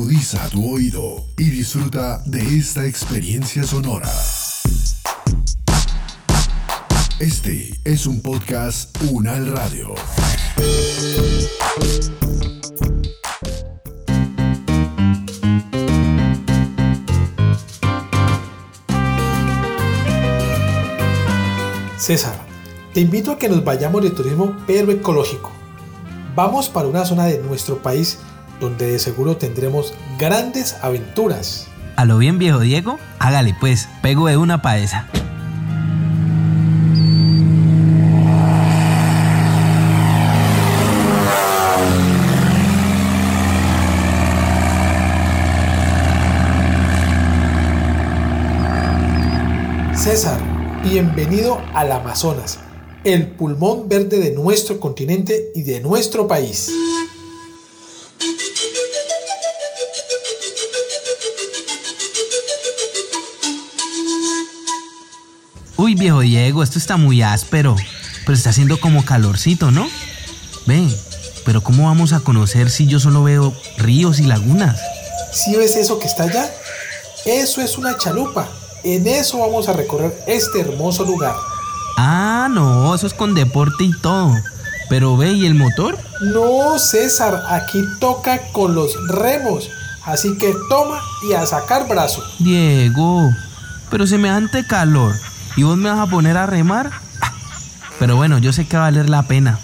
Agudiza tu oído y disfruta de esta experiencia sonora. Este es un podcast Unal Radio. César, te invito a que nos vayamos de turismo pero ecológico. Vamos para una zona de nuestro país donde de seguro tendremos grandes aventuras. A lo bien viejo Diego, hágale pues, pego de una paesa. César, bienvenido al Amazonas, el pulmón verde de nuestro continente y de nuestro país. Viejo Diego, esto está muy áspero, pero está haciendo como calorcito, ¿no? Ven, pero ¿cómo vamos a conocer si yo solo veo ríos y lagunas? ¿Sí ves eso que está allá? Eso es una chalupa. En eso vamos a recorrer este hermoso lugar. Ah, no, eso es con deporte y todo. Pero ve, ¿y el motor? No, César, aquí toca con los remos. Así que toma y a sacar brazo. Diego, pero semejante calor. ¿Y vos me vas a poner a remar? Pero bueno, yo sé que va a valer la pena.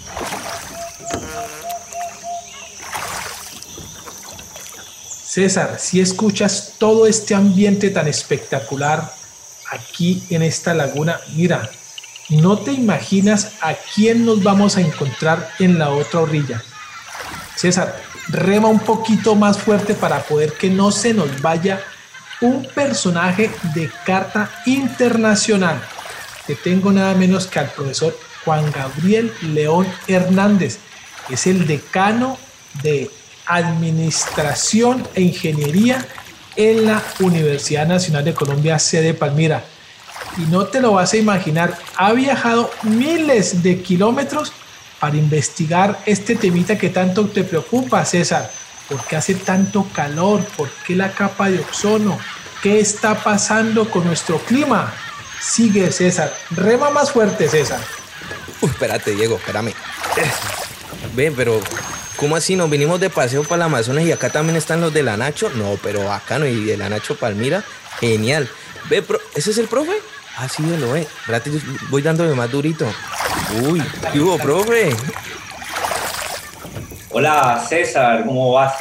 César, si escuchas todo este ambiente tan espectacular aquí en esta laguna, mira, no te imaginas a quién nos vamos a encontrar en la otra orilla. César, rema un poquito más fuerte para poder que no se nos vaya un personaje de carta internacional. Te tengo nada menos que al profesor Juan Gabriel León Hernández. Es el decano de Administración e Ingeniería en la Universidad Nacional de Colombia, sede Palmira. Y no te lo vas a imaginar, ha viajado miles de kilómetros para investigar este temita que tanto te preocupa, César. ¿Por qué hace tanto calor? ¿Por qué la capa de ozono? ¿Qué está pasando con nuestro clima? Sigue, César. Rema más fuerte, César. Uy, espérate, Diego, espérame. Ven, pero ¿cómo así? Nos vinimos de paseo para el Amazonas y acá también están los de la Nacho. No, pero bacano, y de la Nacho Palmira, genial. Ve, pro- ¿ese es el profe? Ah, sí, lo ve. Espérate, yo voy dándole más durito. Uy, ¿qué hubo, profe? Hola César, ¿cómo vas?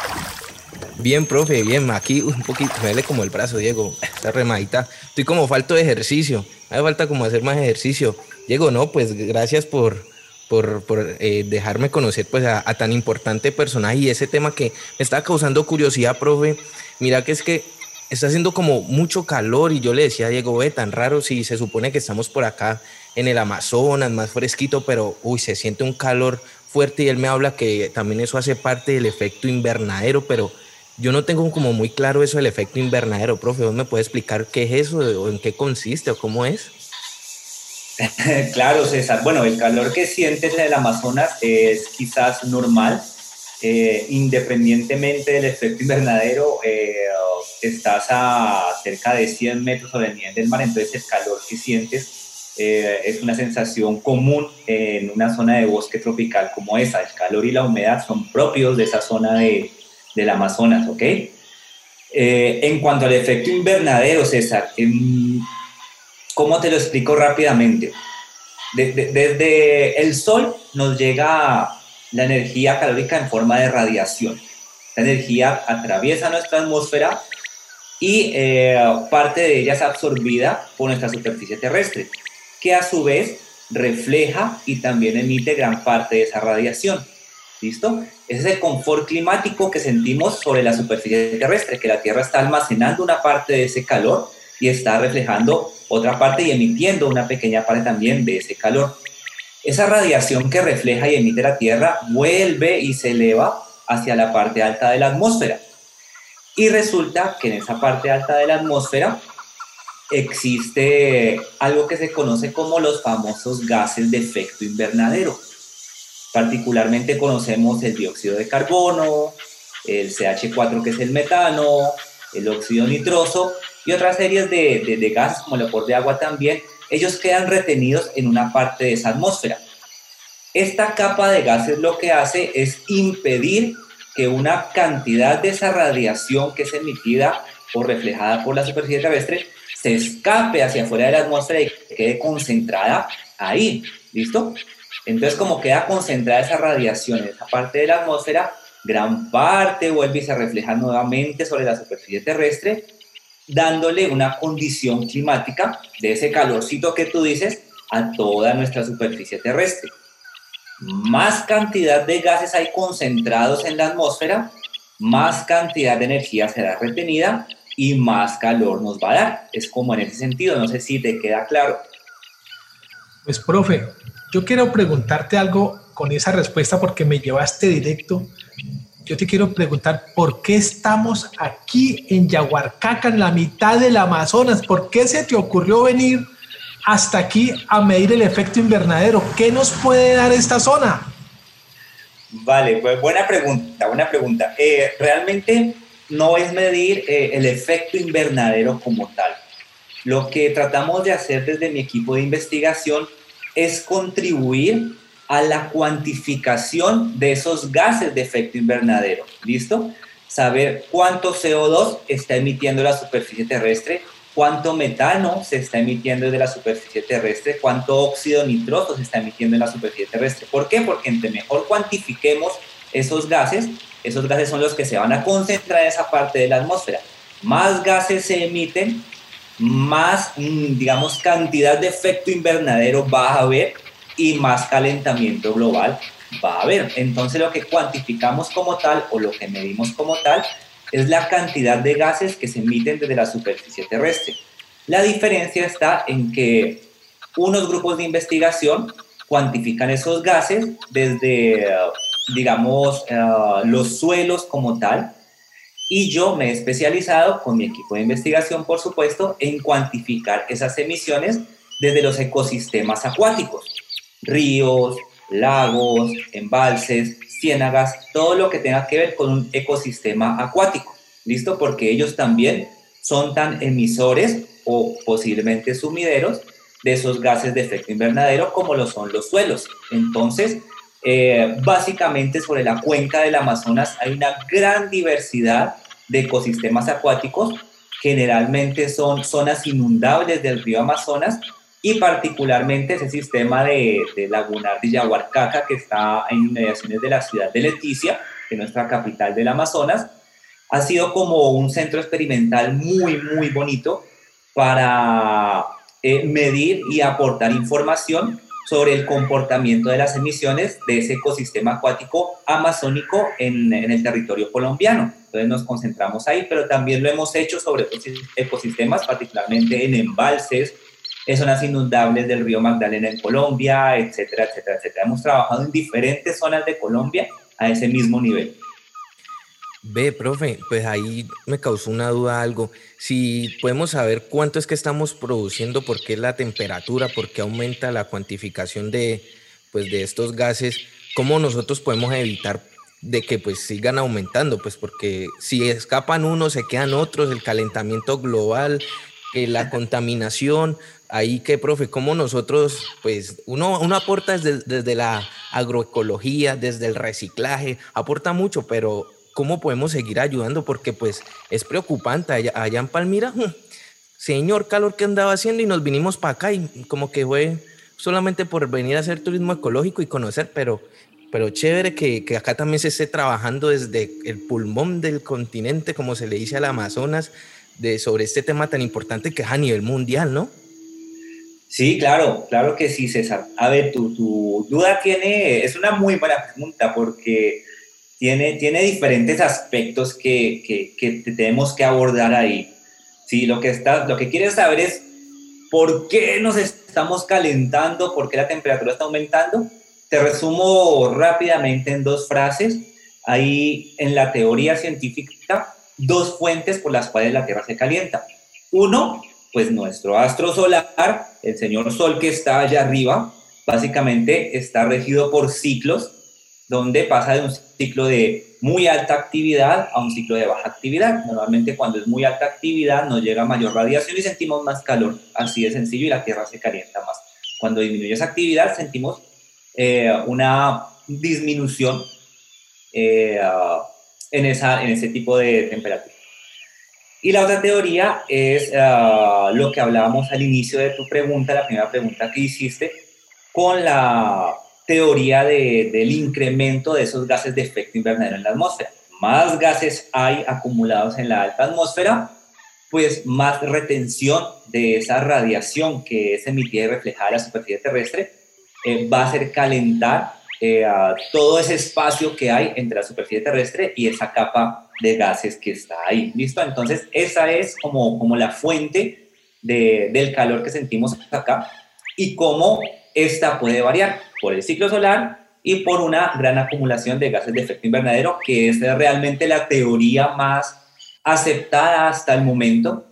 Bien, profe, bien. Aquí un poquito, me duele como el brazo, Diego. Esta remadita. Estoy como falto de ejercicio. Me falta como hacer más ejercicio. Diego, no, pues gracias por, por, eh, dejarme conocer pues a, a tan importante personaje y ese tema que me está causando curiosidad, profe. Mira que es que está haciendo como mucho calor y yo le decía a Diego, ve, tan raro si se supone que estamos por acá en el Amazonas, más fresquito, pero uy, se siente un calor fuerte y él me habla que también eso hace parte del efecto invernadero, pero yo no tengo como muy claro eso del efecto invernadero, profe. ¿Vos me puede explicar qué es eso o en qué consiste o cómo es? claro César, bueno, el calor que sientes en el Amazonas es quizás normal, eh, independientemente del efecto invernadero, eh, estás a cerca de 100 metros sobre el nivel del mar, entonces el calor que sientes eh, es una sensación común en una zona de bosque tropical como esa. El calor y la humedad son propios de esa zona de, del Amazonas, ¿ok? Eh, en cuanto al efecto invernadero, César, em, ¿cómo te lo explico rápidamente? De- de- desde el sol nos llega la energía calórica en forma de radiación. La energía atraviesa nuestra atmósfera y eh, parte de ella es absorbida por nuestra superficie terrestre, que a su vez refleja y también emite gran parte de esa radiación. ¿Listo? Ese es el confort climático que sentimos sobre la superficie terrestre, que la Tierra está almacenando una parte de ese calor y está reflejando otra parte y emitiendo una pequeña parte también de ese calor. Esa radiación que refleja y emite la Tierra vuelve y se eleva hacia la parte alta de la atmósfera. Y resulta que en esa parte alta de la atmósfera existe algo que se conoce como los famosos gases de efecto invernadero. Particularmente conocemos el dióxido de carbono, el CH4 que es el metano, el óxido nitroso y otras series de, de, gases como el vapor de agua también, ellos quedan retenidos en una parte de esa atmósfera. Esta capa de gases lo que hace es impedir que una cantidad de esa radiación que es emitida o reflejada por la superficie terrestre se escape hacia afuera de la atmósfera y quede concentrada ahí. ¿Listo? Entonces, como queda concentrada esa radiación en esa parte de la atmósfera, gran parte vuelve y se refleja nuevamente sobre la superficie terrestre, dándole una condición climática de ese calorcito que tú dices a toda nuestra superficie terrestre. Más cantidad de gases hay concentrados en la atmósfera, más cantidad de energía será retenida y más calor nos va a dar. Es como en ese sentido, no sé si te queda claro. Pues, profe, yo quiero preguntarte algo con esa respuesta porque me llevaste directo. Yo te quiero preguntar, ¿por qué estamos aquí en Yaguarcaca, en la mitad del Amazonas? ¿Por qué se te ocurrió venir hasta aquí a medir el efecto invernadero? ¿Qué nos puede dar esta zona? Vale, pues buena pregunta, buena pregunta. Eh, realmente no es medir eh, el efecto invernadero como tal. Lo que tratamos de hacer desde mi equipo de investigación es contribuir a la cuantificación de esos gases de efecto invernadero. ¿Listo? Saber cuánto CO2 está emitiendo la superficie terrestre, cuánto metano se está emitiendo de la superficie terrestre, cuánto óxido nitroso se está emitiendo en la superficie terrestre. ¿Por qué? Porque entre mejor cuantifiquemos esos gases, esos gases son los que se van a concentrar en esa parte de la atmósfera. Más gases se emiten, más, mm, digamos, cantidad de efecto invernadero va a haber y más calentamiento global va a haber. Entonces lo que cuantificamos como tal o lo que medimos como tal es la cantidad de gases que se emiten desde la superficie terrestre. La diferencia está en que unos grupos de investigación cuantifican esos gases desde, digamos, eh, los suelos como tal, y yo me he especializado con mi equipo de investigación, por supuesto, en cuantificar esas emisiones desde los ecosistemas acuáticos, ríos, lagos, embalses, ciénagas, todo lo que tenga que ver con un ecosistema acuático. ¿Listo? Porque ellos también son tan emisores o posiblemente sumideros de esos gases de efecto invernadero como lo son los suelos. Entonces, eh, básicamente sobre la cuenca del Amazonas hay una gran diversidad de ecosistemas acuáticos, generalmente son zonas inundables del río Amazonas y particularmente ese sistema de, de lagunar de Yaguarcaca que está en inmediaciones de la ciudad de Leticia, que es nuestra capital del Amazonas, ha sido como un centro experimental muy, muy bonito para eh, medir y aportar información sobre el comportamiento de las emisiones de ese ecosistema acuático amazónico en, el territorio colombiano. Entonces nos concentramos ahí, pero también lo hemos hecho sobre ecosistemas, particularmente en embalses, en zonas inundables del río Magdalena en Colombia, etcétera, etcétera, etcétera. Hemos trabajado en diferentes zonas de Colombia a ese mismo nivel. Ve, profe, pues ahí me causó una duda algo. Si podemos saber cuánto es que estamos produciendo, por qué la temperatura, por qué aumenta la cuantificación de, pues, de estos gases, cómo nosotros podemos evitar de que pues sigan aumentando, pues porque si escapan unos, se quedan otros, el calentamiento global, eh, la contaminación, ahí que, profe, cómo nosotros, pues uno, uno aporta desde, desde la agroecología, desde el reciclaje, aporta mucho, pero cómo podemos seguir ayudando, porque pues es preocupante allá, en Palmira, señor calor que andaba haciendo y nos vinimos para acá y como que fue solamente por venir a hacer turismo ecológico y conocer, pero, pero chévere que, que acá también se esté trabajando desde el pulmón del continente, como se le dice al Amazonas, de, sobre este tema tan importante que es a nivel mundial, ¿no? Sí, claro, claro que sí, César. A ver, tu, tu duda tiene, es una muy buena pregunta porque tiene, tiene diferentes aspectos que, que, tenemos que abordar ahí. Sí, lo que, está, lo que quieres saber es por qué nos estamos calentando, por qué la temperatura está aumentando. Te resumo rápidamente en dos frases. Hay en la teoría científica dos fuentes por las cuales la Tierra se calienta. Uno, pues nuestro astro solar, el señor Sol que está allá arriba, básicamente está regido por ciclos donde pasa de un ciclo de muy alta actividad a un ciclo de baja actividad. Normalmente cuando es muy alta actividad nos llega mayor radiación y sentimos más calor, así de sencillo, y la Tierra se calienta más. Cuando disminuye esa actividad sentimos eh, una disminución eh, en, esa, en ese tipo de temperatura. Y la otra teoría es ah, lo que hablábamos al inicio de tu pregunta, la primera pregunta que hiciste, con la teoría del incremento de esos gases de efecto invernadero en la atmósfera. Más gases hay acumulados en la alta atmósfera, pues más retención de esa radiación que es emitida y reflejada a la superficie terrestre eh, va a hacer calentar eh, a todo ese espacio que hay entre la superficie terrestre y esa capa de gases que está ahí. ¿Listo? Entonces, esa es como, como la fuente de, del calor que sentimos acá y cómo esta puede variar por el ciclo solar y por una gran acumulación de gases de efecto invernadero, que es realmente la teoría más aceptada hasta el momento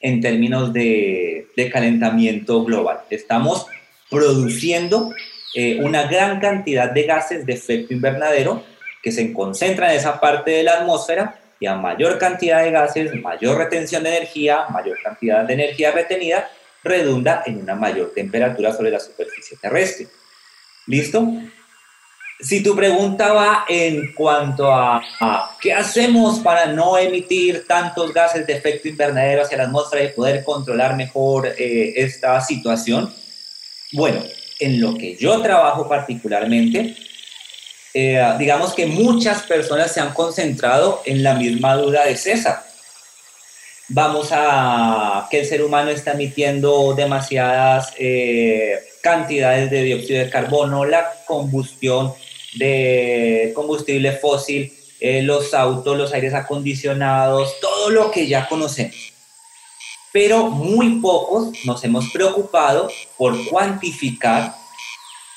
en términos de, calentamiento global. Estamos produciendo eh, una gran cantidad de gases de efecto invernadero que se concentran en esa parte de la atmósfera y a mayor cantidad de gases, mayor retención de energía, mayor cantidad de energía retenida, redunda en una mayor temperatura sobre la superficie terrestre. ¿Listo? Si tu pregunta va en cuanto a, qué hacemos para no emitir tantos gases de efecto invernadero hacia la atmósfera y poder controlar mejor eh, esta situación, bueno, en lo que yo trabajo particularmente, eh, digamos que muchas personas se han concentrado en la misma duda de César vamos a que el ser humano está emitiendo demasiadas eh, cantidades de dióxido de carbono, la combustión de combustible fósil, eh, los autos, los aires acondicionados, todo lo que ya conocemos. Pero muy pocos nos hemos preocupado por cuantificar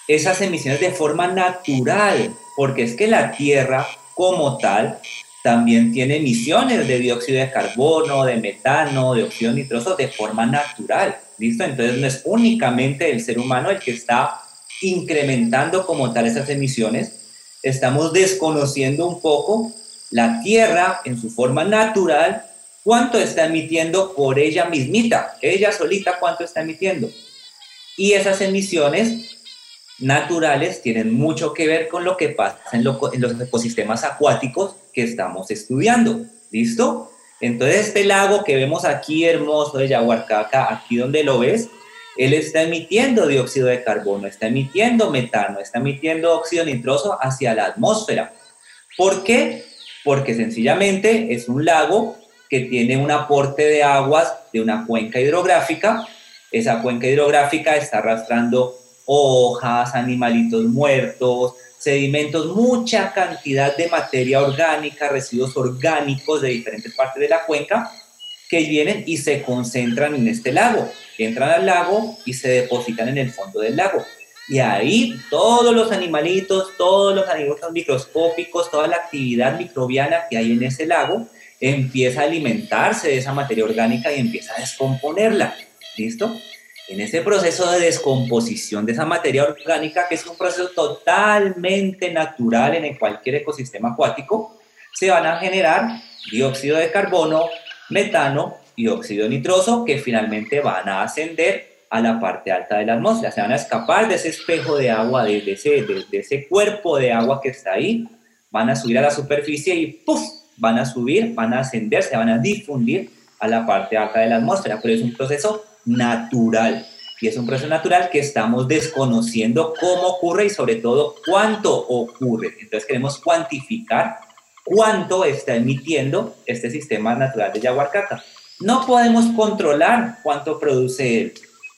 esas emisiones de forma natural, porque es que la Tierra como tal también tiene emisiones de dióxido de carbono, de metano, de óxido nitroso de forma natural. ¿Listo? Entonces no es únicamente el ser humano el que está incrementando como tal esas emisiones. Estamos desconociendo un poco la Tierra en su forma natural, cuánto está emitiendo por ella mismita, ella solita cuánto está emitiendo. Y esas emisiones naturales tienen mucho que ver con lo que pasa en, los ecosistemas acuáticos estamos estudiando. ¿Listo? Entonces este lago que vemos aquí hermoso de Yaguarcaca, aquí donde lo ves, él está emitiendo dióxido de carbono, está emitiendo metano, está emitiendo óxido nitroso hacia la atmósfera. ¿Por qué? Porque sencillamente es un lago que tiene un aporte de aguas de una cuenca hidrográfica. Esa cuenca hidrográfica está arrastrando hojas, animalitos muertos, sedimentos, mucha cantidad de materia orgánica, residuos orgánicos de diferentes partes de la cuenca que vienen y se concentran en este lago. Entran al lago y se depositan en el fondo del lago. Y ahí todos los animalitos, todos los animalitos microscópicos, toda la actividad microbiana que hay en ese lago empieza a alimentarse de esa materia orgánica y empieza a descomponerla. ¿Listo? En ese proceso de descomposición de esa materia orgánica, que es un proceso totalmente natural en cualquier ecosistema acuático, se van a generar dióxido de carbono, metano y óxido nitroso que finalmente van a ascender a la parte alta de la atmósfera, se van a escapar de ese espejo de agua, de, ese, cuerpo de agua que está ahí, van a subir a la superficie y ¡puf! van a subir, van a ascender, se van a difundir a la parte alta de la atmósfera, pero es un proceso natural. Y es un proceso natural que estamos desconociendo cómo ocurre y sobre todo cuánto ocurre. Entonces queremos cuantificar cuánto está emitiendo este sistema natural de Yaguarcaca. No podemos controlar cuánto produce él,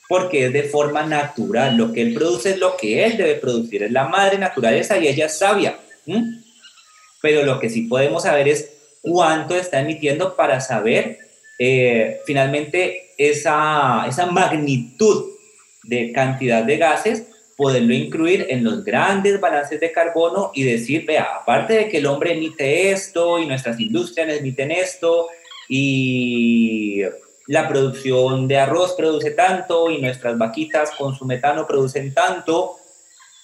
porque es de forma natural. Lo que él produce es lo que él debe producir. Es la madre naturaleza y ella es sabia. Pero lo que sí podemos saber es cuánto está emitiendo para saber eh, finalmente esa, esa magnitud de cantidad de gases, poderlo incluir en los grandes balances de carbono y decir, vea, aparte de que el hombre emite esto y nuestras industrias emiten esto y la producción de arroz produce tanto y nuestras vaquitas con su metano producen tanto,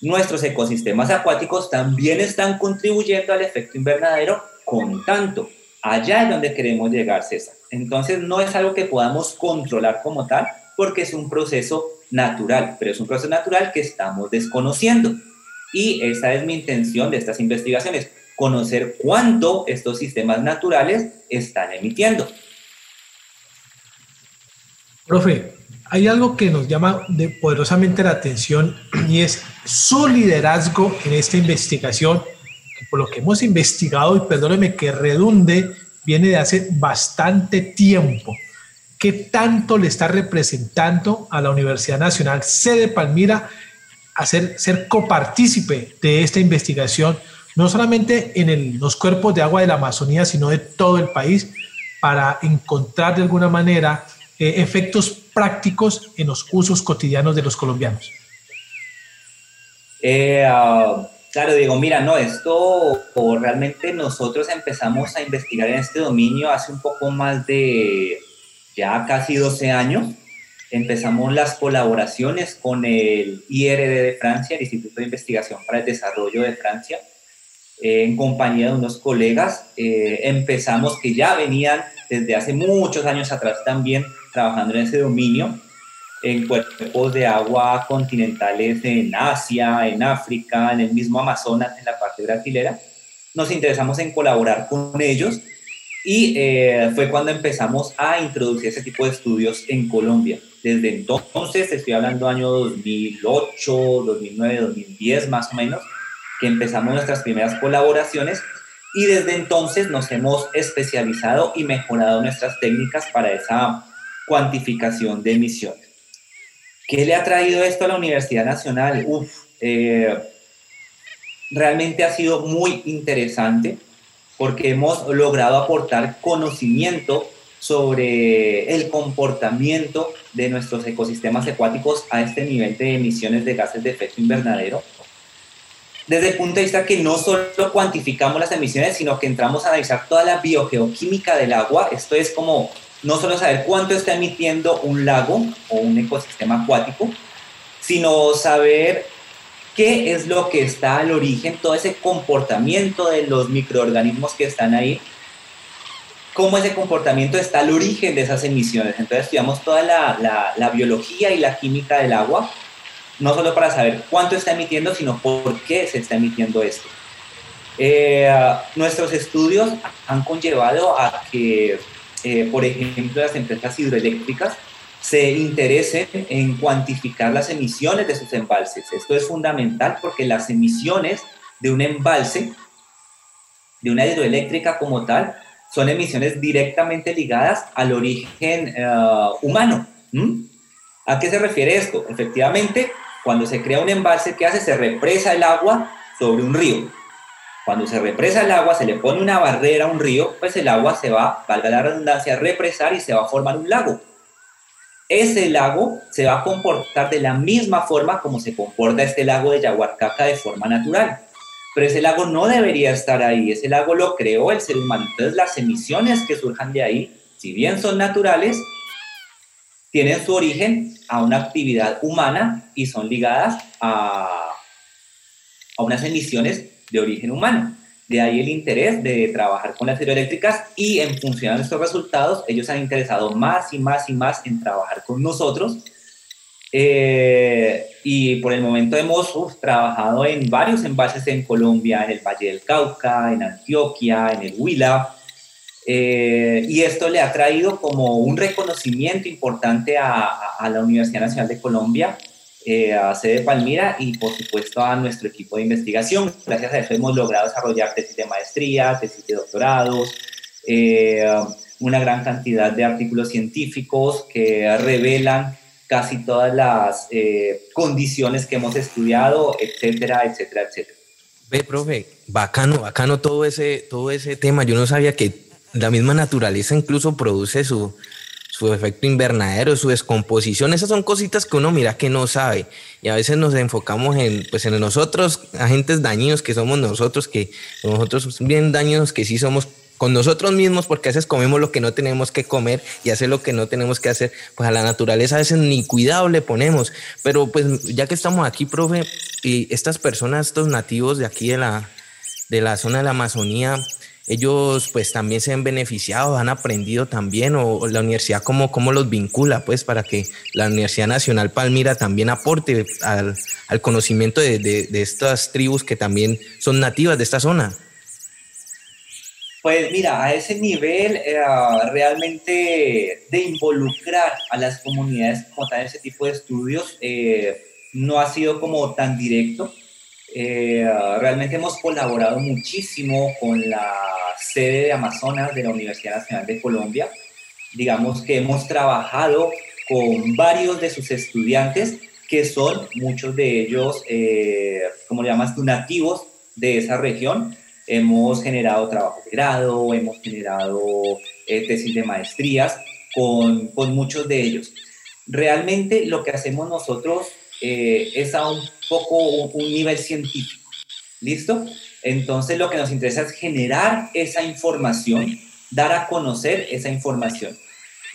nuestros ecosistemas acuáticos también están contribuyendo al efecto invernadero con tanto. Allá es donde queremos llegar, César. Entonces no es algo que podamos controlar como tal, porque es un proceso natural, pero es un proceso natural que estamos desconociendo. Y esa es mi intención de estas investigaciones, conocer cuánto estos sistemas naturales están emitiendo. Profe, hay algo que nos llama poderosamente la atención y es su liderazgo en esta investigación, que por lo que hemos investigado, y perdóneme que redunde, viene de hace bastante tiempo. ¿Qué tanto le está representando a la Universidad Nacional sede Palmira a ser, ser copartícipe de esta investigación, no solamente en los cuerpos de agua de la Amazonía, sino de todo el país, para encontrar de alguna manera eh, efectos prácticos en los usos cotidianos de los colombianos? Eh, ah, claro, digo, mira, no, esto realmente nosotros empezamos a investigar en este dominio hace un poco más de ya casi 12 años. Empezamos las colaboraciones con el IRD de Francia, el Instituto de Investigación para el Desarrollo de Francia, en compañía de unos colegas. Eh, empezamos que ya venían desde hace muchos años atrás también trabajando en ese dominio, en cuerpos de agua continentales en Asia, en África, en el mismo Amazonas, en la parte brasilera. Nos interesamos en colaborar con ellos y eh, fue cuando empezamos a introducir ese tipo de estudios en Colombia. Desde entonces, estoy hablando año 2008, 2009, 2010 más o menos, que empezamos nuestras primeras colaboraciones y desde entonces nos hemos especializado y mejorado nuestras técnicas para esa cuantificación de emisiones. ¿Qué le ha traído esto a la Universidad Nacional? Uf, eh, realmente ha sido muy interesante porque hemos logrado aportar conocimiento sobre el comportamiento de nuestros ecosistemas acuáticos a este nivel de emisiones de gases de efecto invernadero. Desde el punto de vista que no solo cuantificamos las emisiones, sino que entramos a analizar toda la biogeoquímica del agua. Esto es como no solo saber cuánto está emitiendo un lago o un ecosistema acuático, sino saber qué es lo que está al origen, todo ese comportamiento de los microorganismos que están ahí, cómo ese comportamiento está al origen de esas emisiones. Entonces estudiamos toda la, biología y la química del agua, no solo para saber cuánto está emitiendo, sino por qué se está emitiendo esto. Eh, nuestros estudios han conllevado a que eh, por ejemplo, las empresas hidroeléctricas se interesen en cuantificar las emisiones de sus embalses. Esto es fundamental porque las emisiones de un embalse, de una hidroeléctrica como tal, son emisiones directamente ligadas al origen eh, humano. ¿A qué se refiere esto? Efectivamente, cuando se crea un embalse, ¿qué hace? Se represa el agua sobre un río. Cuando se represa el agua, se le pone una barrera a un río, pues el agua se va, valga la redundancia, a represar y se va a formar un lago. Ese lago se va a comportar de la misma forma como se comporta este lago de Yaguarcaca de forma natural. Pero ese lago no debería estar ahí, ese lago lo creó el ser humano. Entonces las emisiones que surjan de ahí, si bien son naturales, tienen su origen a una actividad humana y son ligadas a, a unas emisiones de origen humano. De ahí el interés de trabajar con las hidroeléctricas y en función de nuestros resultados, ellos han interesado más y más y más en trabajar con nosotros. Eh, y por el momento hemos trabajado en varios embalses en Colombia, en el Valle del Cauca, en Antioquia, en el Huila. Eh, y esto le ha traído como un reconocimiento importante a, a la Universidad Nacional de Colombia eh, a sede Palmira y por supuesto a nuestro equipo de investigación. Gracias a eso hemos logrado desarrollar tesis de maestría, tesis de doctorados, eh, una gran cantidad de artículos científicos que revelan casi todas las eh, condiciones que hemos estudiado, etcétera, etcétera, etcétera. Ve, profe, bacano, bacano todo ese, todo ese tema. Yo no sabía que la misma naturaleza incluso produce su, su efecto invernadero, su descomposición, esas son cositas que uno mira que no sabe y a veces nos enfocamos en, pues en nosotros, agentes dañinos que somos nosotros, que nosotros bien dañinos que sí somos con nosotros mismos, porque a veces comemos lo que no tenemos que comer y hacer lo que no tenemos que hacer, pues a la naturaleza a veces ni cuidado le ponemos. Pero pues ya que estamos aquí, profe, y estas personas, estos nativos de aquí de la, de la zona de la Amazonía, ellos pues también se han beneficiado, han aprendido también, o, la universidad cómo, los vincula, pues para que la Universidad Nacional Palmira también aporte al, conocimiento de, de, estas tribus que también son nativas de esta zona. Pues mira, a ese nivel eh, realmente de involucrar a las comunidades como ese tipo de estudios eh, no ha sido como tan directo. Eh, realmente hemos colaborado muchísimo con la sede de Amazonas de la Universidad Nacional de Colombia. Digamos que hemos trabajado con varios de sus estudiantes que son muchos de ellos, como le llamas nativos de esa región hemos generado trabajo de grado, hemos generado eh, tesis de maestrías con, con, muchos de ellos. Realmente lo que hacemos nosotros eh, es a un poco un, nivel científico. ¿Listo? Entonces lo que nos interesa es generar esa información, dar a conocer esa información.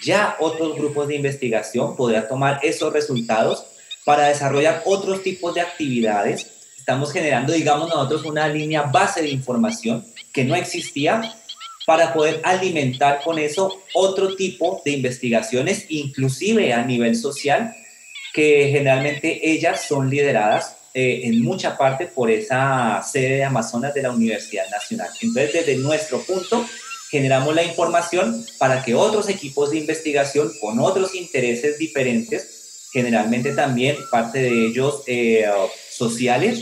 Ya otros grupos de investigación podrán tomar esos resultados para desarrollar otros tipos de actividades estamos generando, digamos nosotros, una línea base de información que no existía para poder alimentar con eso otro tipo de investigaciones, inclusive a nivel social, que generalmente ellas son lideradas eh, en mucha parte por esa sede de Amazonas de la Universidad Nacional. Entonces, desde nuestro punto, generamos la información para que otros equipos de investigación con otros intereses diferentes, generalmente también parte de ellos eh, sociales,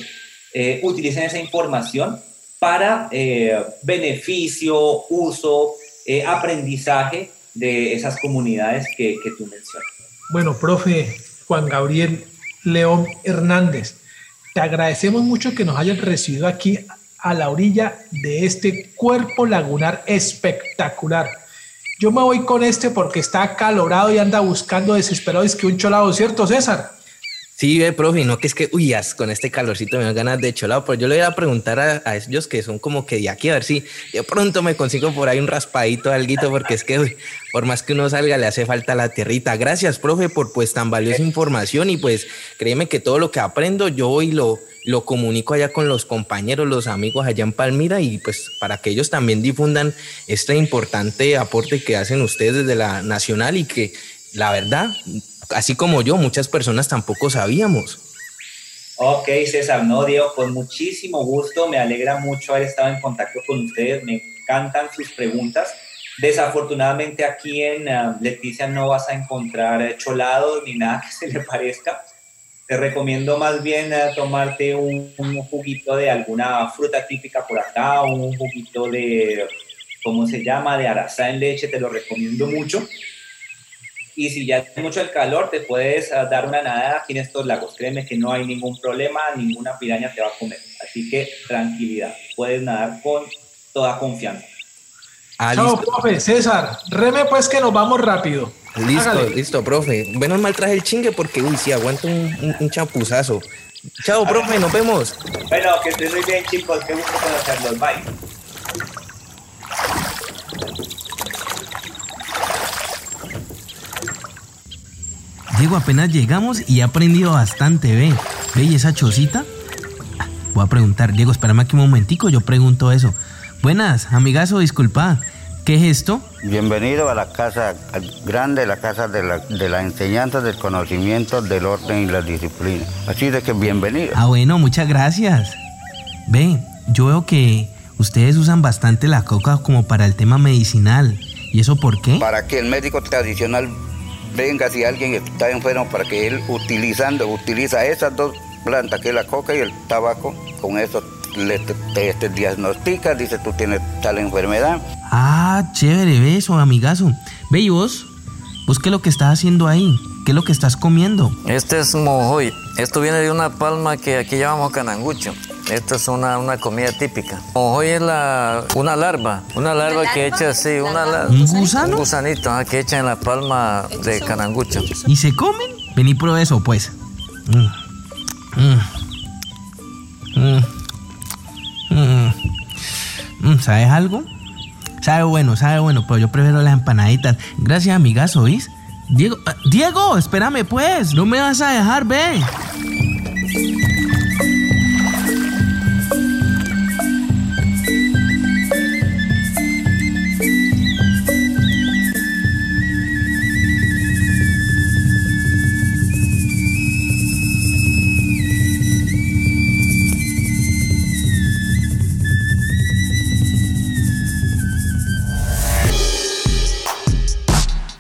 eh, utilicen esa información para eh, beneficio, uso, eh, aprendizaje de esas comunidades que, que tú mencionas. Bueno, profe Juan Gabriel León Hernández, te agradecemos mucho que nos hayas recibido aquí a la orilla de este cuerpo lagunar espectacular. Yo me voy con este porque está acalorado y anda buscando desesperado. Es que un cholado, ¿cierto, César? Sí, ve, profe, no que es que, uy, con este calorcito me dan ganas de cholado, pero yo le voy a preguntar a, a, ellos que son como que de aquí, a ver si yo pronto me consigo por ahí un raspadito, alguito, porque es que, por más que uno salga, le hace falta la tierrita. Gracias, profe, por pues tan valiosa información y pues créeme que todo lo que aprendo yo hoy lo, lo comunico allá con los compañeros, los amigos allá en Palmira y pues para que ellos también difundan este importante aporte que hacen ustedes desde la nacional y que la verdad así como yo, muchas personas tampoco sabíamos. Ok, César, no, Diego, con muchísimo gusto, me alegra mucho haber estado en contacto con ustedes, me encantan sus preguntas. Desafortunadamente aquí en uh, Leticia no vas a encontrar cholado ni nada que se le parezca. Te recomiendo más bien uh, tomarte un, un, juguito de alguna fruta típica por acá, un juguito de, ¿cómo se llama?, de arazá en leche, te lo recomiendo mucho y si ya hace mucho el calor, te puedes ah, dar una nadada aquí en estos lagos. Créeme que no hay ningún problema, ninguna piraña te va a comer. Así que tranquilidad, puedes nadar con toda confianza. Ah, Chao, listo. profe. César, reme pues que nos vamos rápido. Listo, Hágale. listo, profe. Menos mal traje el chingue porque, uy, sí, aguanto un, un, un chapuzazo. Chao, profe, nos vemos. Bueno, que estés muy bien, chicos. Qué gusto conocerlos. Bye. Diego, apenas llegamos y he aprendido bastante, ve. Ve, ¿y esa chocita? Ah, voy a preguntar, Diego, espérame aquí un momentico, yo pregunto eso. Buenas, amigazo, disculpa. ¿Qué es esto? Bienvenido a la casa grande, la casa de la, de la enseñanza, del conocimiento, del orden y la disciplina. Así de que bienvenido. Ah, bueno, muchas gracias. Ve, yo veo que ustedes usan bastante la coca como para el tema medicinal. ¿Y eso por qué? Para que el médico tradicional venga si alguien está enfermo para que él utilizando, utiliza esas dos plantas, que es la coca y el tabaco, con eso le te, te, te diagnostica, dice tú tienes tal enfermedad. Ah, chévere, ve eso, amigazo. Ve y vos, vos qué es lo que estás haciendo ahí, qué es lo que estás comiendo. Este es mojoy, esto viene de una palma que aquí llamamos canangucho. Esto es una, una comida típica. Mojoy es la, una larva, una larva, que echa así, una larva. ¿Un gusano? Un gusanito ah, que echa en la palma de canangucho. ¿Y se comen? Vení, prueba eso, pues. Mm. Mm. Mm. ¿Sabes algo? Sabe bueno, sabe bueno, pero yo prefiero las empanaditas. Gracias, amigazo, ¿oís? Diego, ah, Diego, espérame pues, no me vas a dejar, ve.